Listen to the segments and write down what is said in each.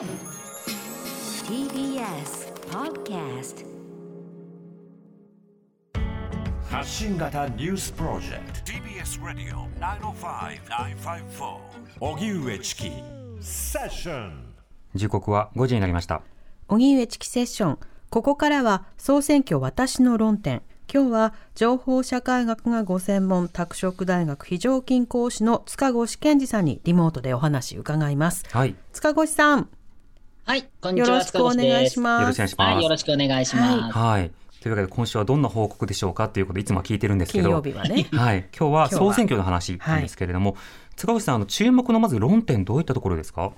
TBS Podcast 発信型ニュースプロジェクト。TBS ラディオ905-954おぎゅうえちきセッション。時刻は5時になりました。荻上チキセッション。ここからは総選挙私の論点。今日は情報社会学がご専門拓殖大学非常勤講師の塚越健二さんにリモートでお話伺います。はい。塚越さん、はい、こんにちは。よろしくお願いしよます。ろしくお願いしますはい、よろしくお願いします。はいというわけで今週はどんな報告でしょうかということでいつも聞いてるんですけど金曜日はね。はい今日は今日は総選挙の話なんですけれども、塚越さんあの注目のまず論点どういったところですか？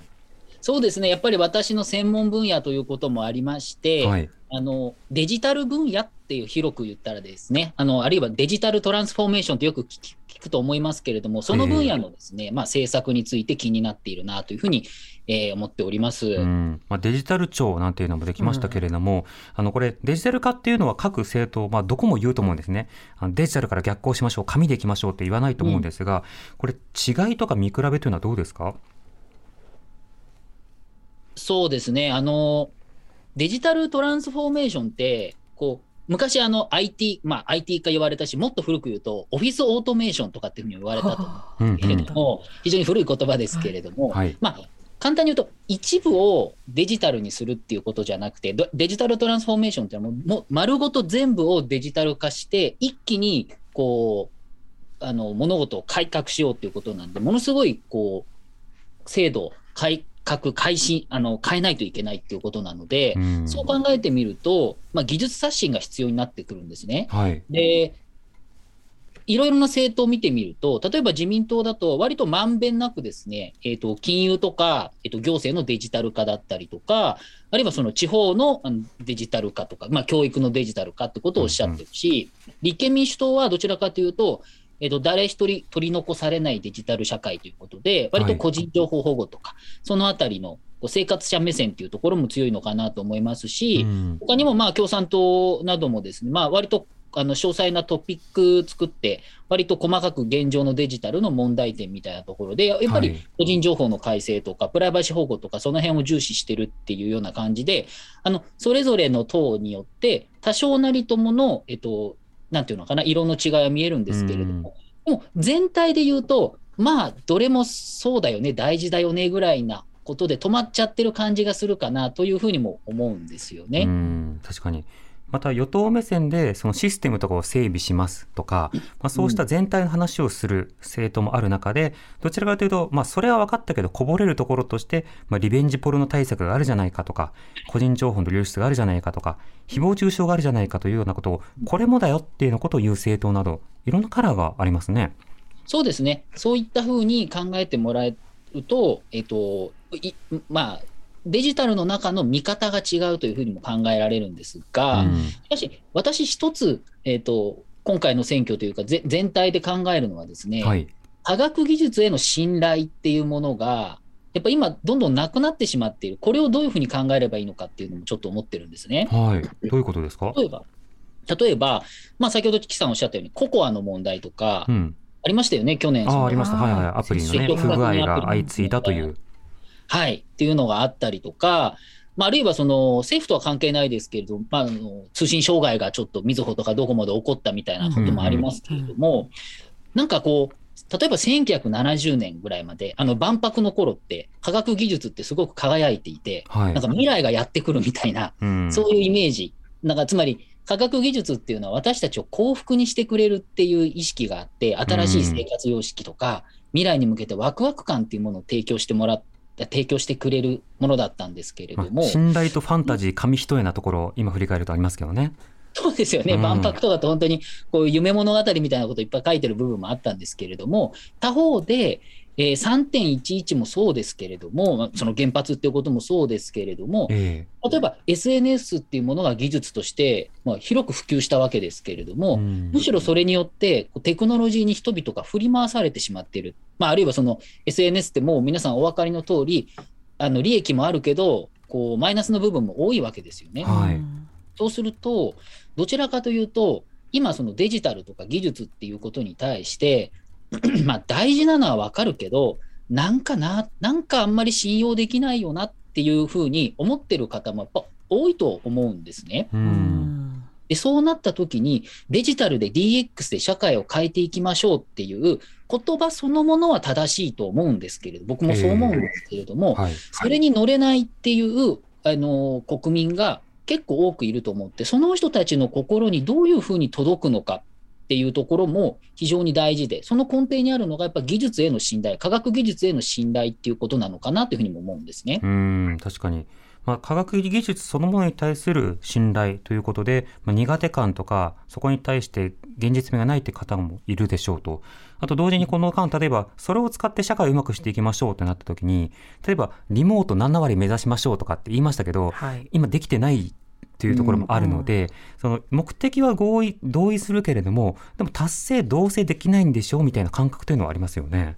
そうですね、やっぱり私の専門分野ということもありまして、はい。あのデジタル分野っていう広く言ったらですね、あのあるいはデジタルトランスフォーメーションってよく聞くと思いますけれども、その分野のですね、まあ政策について気になっているなというふうに、えー思っております。うん。まあ、デジタル庁なんていうのもできましたけれども、あのこれデジタル化っていうのは各政党、まあ、どこも言うと思うんですね。あのデジタルから逆行しましょう紙でいきましょうって言わないと思うんですが、これ違いとか見比べというのはどうですか？そうですね、あのデジタルトランスフォーメーションって、こう昔あの IT、まあ、IT 化言われたし、もっと古く言うと、オフィスオートメーションとかっていうふうに言われたと思う。んうけれども、非常に古い言葉ですけれども、はい。まあ、簡単に言うと、一部をデジタルにするっていうことじゃなくて、どデジタルトランスフォーメーションっていうのはもう、丸ごと全部をデジタル化して、一気にこうあの物事を改革しようっていうことなんで、ものすごいこう制度、改革、改新あの、変えないといけないっていうことなので、うん。そう考えてみると、まあ、技術刷新が必要になってくるんですね。はい。で、いろいろな政党を見てみると、例えば自民党だと、割とまんべんなくですね、えー、と金融とか、えー、と行政のデジタル化だったりとか、あるいはその地方のデジタル化とか、まあ、教育のデジタル化ってことをおっしゃってるし、立憲民主党はどちらかというと、えー、と誰一人取り残されないデジタル社会ということで、割と個人情報保護とか、そのあたりの生活者目線っていうところも強いのかなと思いますし、うん。他にもまあ共産党などもですね、まあ、割とあの詳細なトピック作って、割と細かく現状のデジタルの問題点みたいなところで、やっぱりはい。個人情報の改正とか、プライバシー保護とか、その辺を重視してるっていうような感じで、あのそれぞれの党によって、多少なりともの、えっと、なんていうのかな、色の違いは見えるんですけれども、でも全体で言うと、まあ、どれもそうだよね、大事だよねぐらいなことで止まっちゃってる感じがするかなというふうにも思うんですよね。うん確かにまた与党目線でそのシステムとかを整備しますとか、まあ、そうした全体の話をする政党もある中で、どちらかというと、まあ、それは分かったけどこぼれるところとして、まあ、リベンジポルノ対策があるじゃないかとか個人情報の流出があるじゃないかとか誹謗中傷があるじゃないかというようなことをこれもだよっていうようなことを言う政党などいろんなカラーがありますね。そうですね、そういったふうに考えてもらえると、えっといまあ、デジタルの中の見方が違うというふうにも考えられるんですが、うん。しかし、私一つ、えっと、今回の選挙というか、ぜ全体で考えるのはですね、はい。科学技術への信頼っていうものが、やっぱ今、どんどんなくなってしまっている、これをどういうふうに考えればいいのかっていうのもちょっと思ってるんですね。はい、どういうことですか、例えば、例えば、まあ、先ほどチキさんおっしゃったように、ココアの問題とか、うん、ありましたよね、去年。ああありました、はいはい、アプリのね不具合が相次いだという。はい、っていうのがあったりとか、まあ、あるいはその政府とは関係ないですけれども、まあ、あの通信障害がちょっとみずほとかドコモで起こったみたいなこともありますけれども、なんかこう、例えば1970年ぐらいまで、あの万博の頃って、科学技術ってすごく輝いていて、はい。なんか未来がやってくるみたいな、うん。そういうイメージ。なんかつまり、科学技術っていうのは私たちを幸福にしてくれるっていう意識があって、新しい生活様式とか、未来に向けてワクワク感っていうものを提供してもらっ提供してくれるものだったんですけれども、まあ信頼とファンタジー紙一重なところ今振り返るとありますけどね。そうですよね、うん。万博とかって本当にこう夢物語みたいなこといっぱい書いてる部分もあったんですけれども、他方で、えー3.11もそうですけれども、まあその原発っていうこともそうですけれども、え例えば SNS っていうものが技術として、まあ、広く普及したわけですけれどえも、うん。むしろそれによってテクノロジーに人々が振り回されてしまっている、まあ、あるいはその SNS ってもう皆さんお分かりの通り、あの利益もあるけど、こうマイナスの部分も多いわけですよね。はい。そうすると、どちらかというと、今、そのデジタルとか技術っていうことに対して、まあ大事なのはわかるけど、なんかな、なんかあんまり信用できないよなっっていうふうに思ってる方もやっぱ多いと思うんですね。で、そうなった時にデジタルで DX で社会を変えていきましょうっていう言葉そのものは正しいと思うんですけれど、僕もそう思うんですけれども、はい。それに乗れないっていう、あの、国民が結構多くいると思って、その人たちの心にどういうふうに届くのかっていうところも非常に大事で、その根底にあるのがやっぱ技術への信頼、科学技術への信頼っていうことなのかなというふうにも思うんですね。うん、確かに。まあ、科学技術そのものに対する信頼ということで、まあ、苦手感とか、そこに対して現実味がないって方もいるでしょうと。あと同時にこの間、例えば、それを使って社会をうまくしていきましょうってなった時に、例えば、リモート7割目指しましょうとかって言いましたけど、はい今できてないっていうところもあるので、その目的は合意、同意するけれども、でも達成、同棲できないんでしょうみたいな感覚というのはありますよね。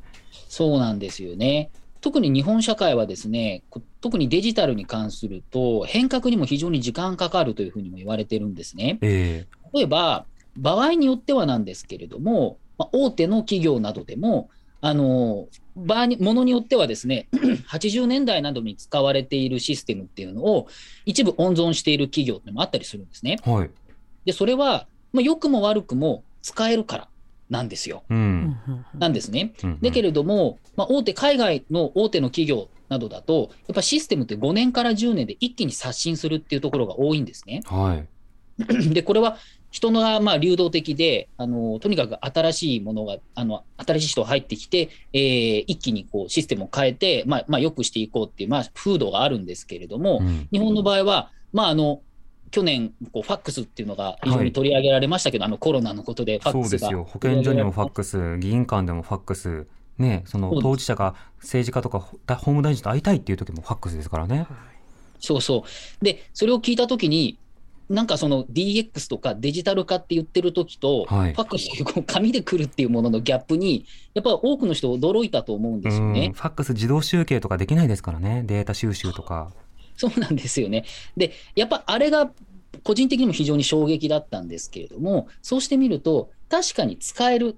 そうなんですよね。特に日本社会はですね、こ特にデジタルに関すると、変革にも非常に時間かかるというふうにも言われてるんですね。え例えば、場合によってはなんですけれども、まあ、大手の企業などでも、あの場合にものによってはですね、80年代などに使われているシステムっていうのを一部温存している企業っていうのもあったりするんですね。えはい。で、それは、まあ、良くも悪くも使えるからなんですよ。うん。うんなんですね。うんだけれども、まあ、大手、海外の大手の企業などだと、やっぱシステムって5年から10年で一気に刷新するっていうところが多いんですね。はい。で、これは人がまあ流動的で、あのとにかく新しいものが、あの新しい人が入ってきて、えー一気にこうシステムを変えて、まあまあ、良くしていこうっていう、まあ、風土があるんですけれども、うん日本の場合は、まあ、あの去年こう、ファックスっていうのが非常に取り上げられましたけど、あのコロナのことで、ファックスがそうですよ。保健所にもファックス、議員間でもファックス、ね、その当事者が政治家とかほ法務大臣と会いたいっていう時もファックスですからね。そうそう。で、それを聞いたときに、なんかその DX とかデジタル化って言ってるときと、はいファックスっていうこう紙で来るっていうもののギャップに、やっぱり多くの人驚いたと思うんですようんね。ファックス自動集計とかできないですからね。データ収集とか。そうなんですよね。で、やっぱあれが個人的にも非常に衝撃だったんですけれども、そうしてみると、確かに使える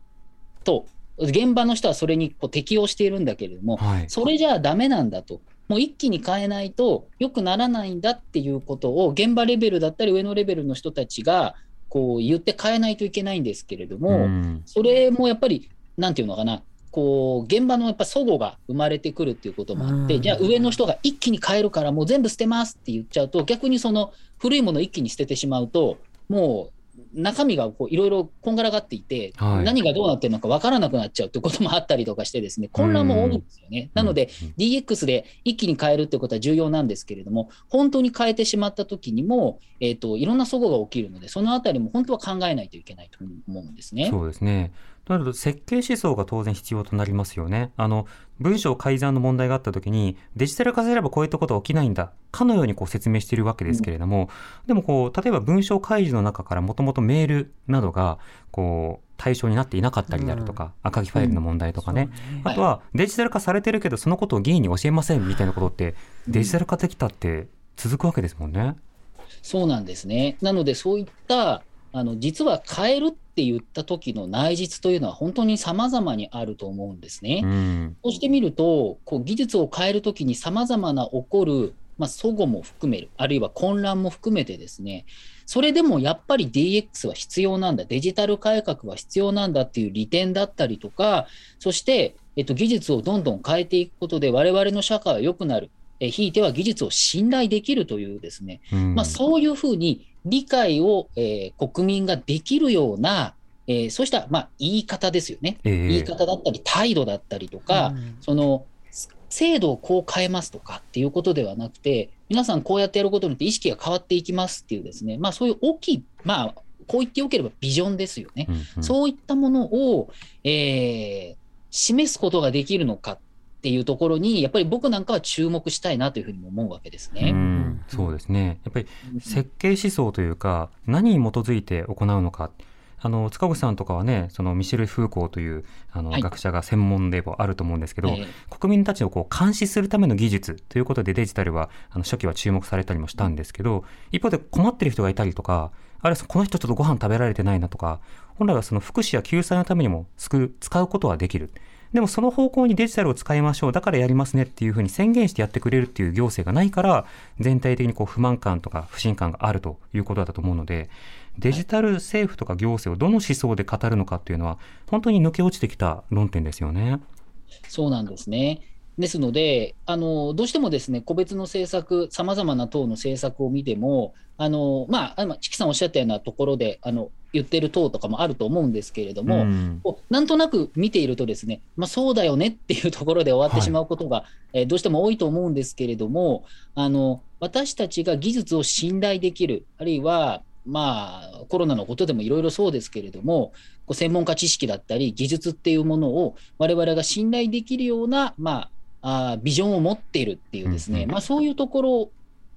と、現場の人はそれにこう適応しているんだけれども、はい。それじゃあダメなんだと。もう一気に変えないと良くならないんだっていうことを現場レベルだったり上のレベルの人たちがこう言って変えないといけないんですけれども、ん。それもやっぱりなんていうのかなこう現場のやっぱ齟齬が生まれてくるっていうこともあって、うん。じゃあ上の人が一気に変えるからもう全部捨てますって言っちゃうと逆にその古いものを一気に捨ててしまうともう中身がこういろいろこんがらがっていて、はい何がどうなってるのか分からなくなっちゃうってこともあったりとかしてですね混乱も多いんですよね。なので、うん DX で一気に変えるってことは重要なんですけれども、本当に変えてしまった時にも、えっ、と、いろんな齟齬が起きるので、そのあたりも本当は考えないといけないと思うんですね。そうですね。となると設計思想が当然必要となりますよね。あの、文章改ざんの問題があった時に、デジタル化すればこういったことは起きないんだ、かのようにこう説明しているわけですけれども、でもこう、例えば文章開示の中からもともとメールなどが、こう、対象になっていなかったりであるとか、赤木ファイルの問題とかね。あとは、デジタル化されてるけど、そのことを議員に教えませんみたいなことって、デジタル化できたって続くわけですもんね。そうなんですね。なので、そういった、あの、実は変えるって言った時の内実というのは本当に様々にあると思うんですね。うん。そうしてみると、こう技術を変えるときに様々な起こる、まあ、齟齬も含める、あるいは混乱も含めてですね、それでもやっぱり DX は必要なんだ、デジタル改革は必要なんだっていう利点だったりとか、そして、えっと、技術をどんどん変えていくことで我々の社会は良くなる。えひいては技術を信頼できるというですね、うんまあ、そういうふうに理解を、えー国民ができるような、えーそうした、まあ、言い方ですよね。ええ言い方だったり、態度だったりとか、うんその制度をこう変えますとかっていうことではなくて、皆さんこうやってやることによって意識が変わっていきますっていうですね、まあそういう大きい、まあこう言ってよければビジョンですよね。うんうんそういったものを、えー示すことができるのかっていうところに、やっぱり僕なんかは注目したいなというふうにも思うわけですうね。ん、そうですね。やっぱり設計思想というか、何に基づいて行うのか。あの、塚越さんとかはね、そのミシェル・フーコーというあの、はい学者が専門でもあると思うんですけど、えー国民たちをこう監視するための技術ということでデジタルはあの初期は注目されたりもしたんですけど、一方で困ってる人がいたりとか、あるいはこの人ちょっとご飯食べられてないなとか、本来はその福祉や救済のためにも使うことはできる。でもその方向にデジタルを使いましょう、だからやりますねっていうふうに宣言してやってくれるっていう行政がないから、全体的にこう不満感とか不信感があるということだと思うので、デジタル政府とか行政をどの思想で語るのかっていうのは、本当に抜け落ちてきた論点ですよね。そうなんですね。ですので、あのどうしてもですね個別の政策、さまざまな党の政策を見ても、あのまあ、チキさんおっしゃったようなところであの言ってる党とかもあると思うんですけれども、うん、なんとなく見ていると、ですね、まあ、そうだよねっていうところで終わってしまうことが、はい、えー、どうしても多いと思うんですけれども、あの私たちが技術を信頼できる、あるいはまあ、コロナのことでもいろいろそうですけれども、こう専門家知識だったり、技術っていうものを我々が信頼できるような、まあ、あビジョンを持っているっていうですね、まあ、そういうところ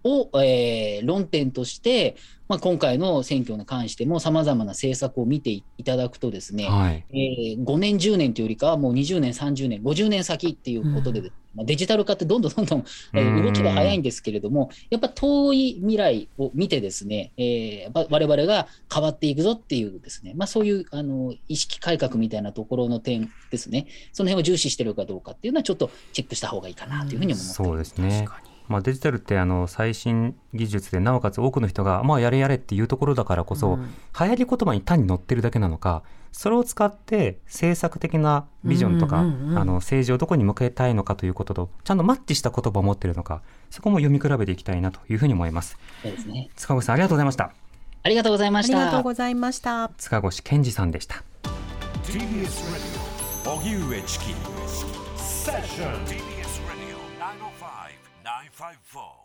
を、えー、論点として、まあ、今回の選挙に関してもさまざまな政策を見ていただくとですね、はい、えー、5年10年というよりかはもう20年30年50年先っていうことで、うん。まあ、デジタル化ってどんどんどんどん、えー、動きが早いんですけれどもやっぱ遠い未来を見てですね、えー、我々が変わっていくぞっていうですね、まあ、そういうあの意識改革みたいなところの点ですねその辺を重視してるかどうかっていうのはちょっとチェックした方がいいかなというふうに思ってます。そうですねまあ、デジタルってあの最新技術でなおかつ多くの人がまあやれやれっていうところだからこそ、うん、流行り言葉に単に載ってるだけなのかそれを使って政策的なビジョンとか、あの政治をどこに向けたいのかということとちゃんとマッチした言葉を持っているのかそこも読み比べていきたいなというふうに思います。そうですね、塚越さんありがとうございました。ありがとうございました。ありがとうございました。塚越健二さんでした。TBS ラジオ荻上チキ。セッション 5-4.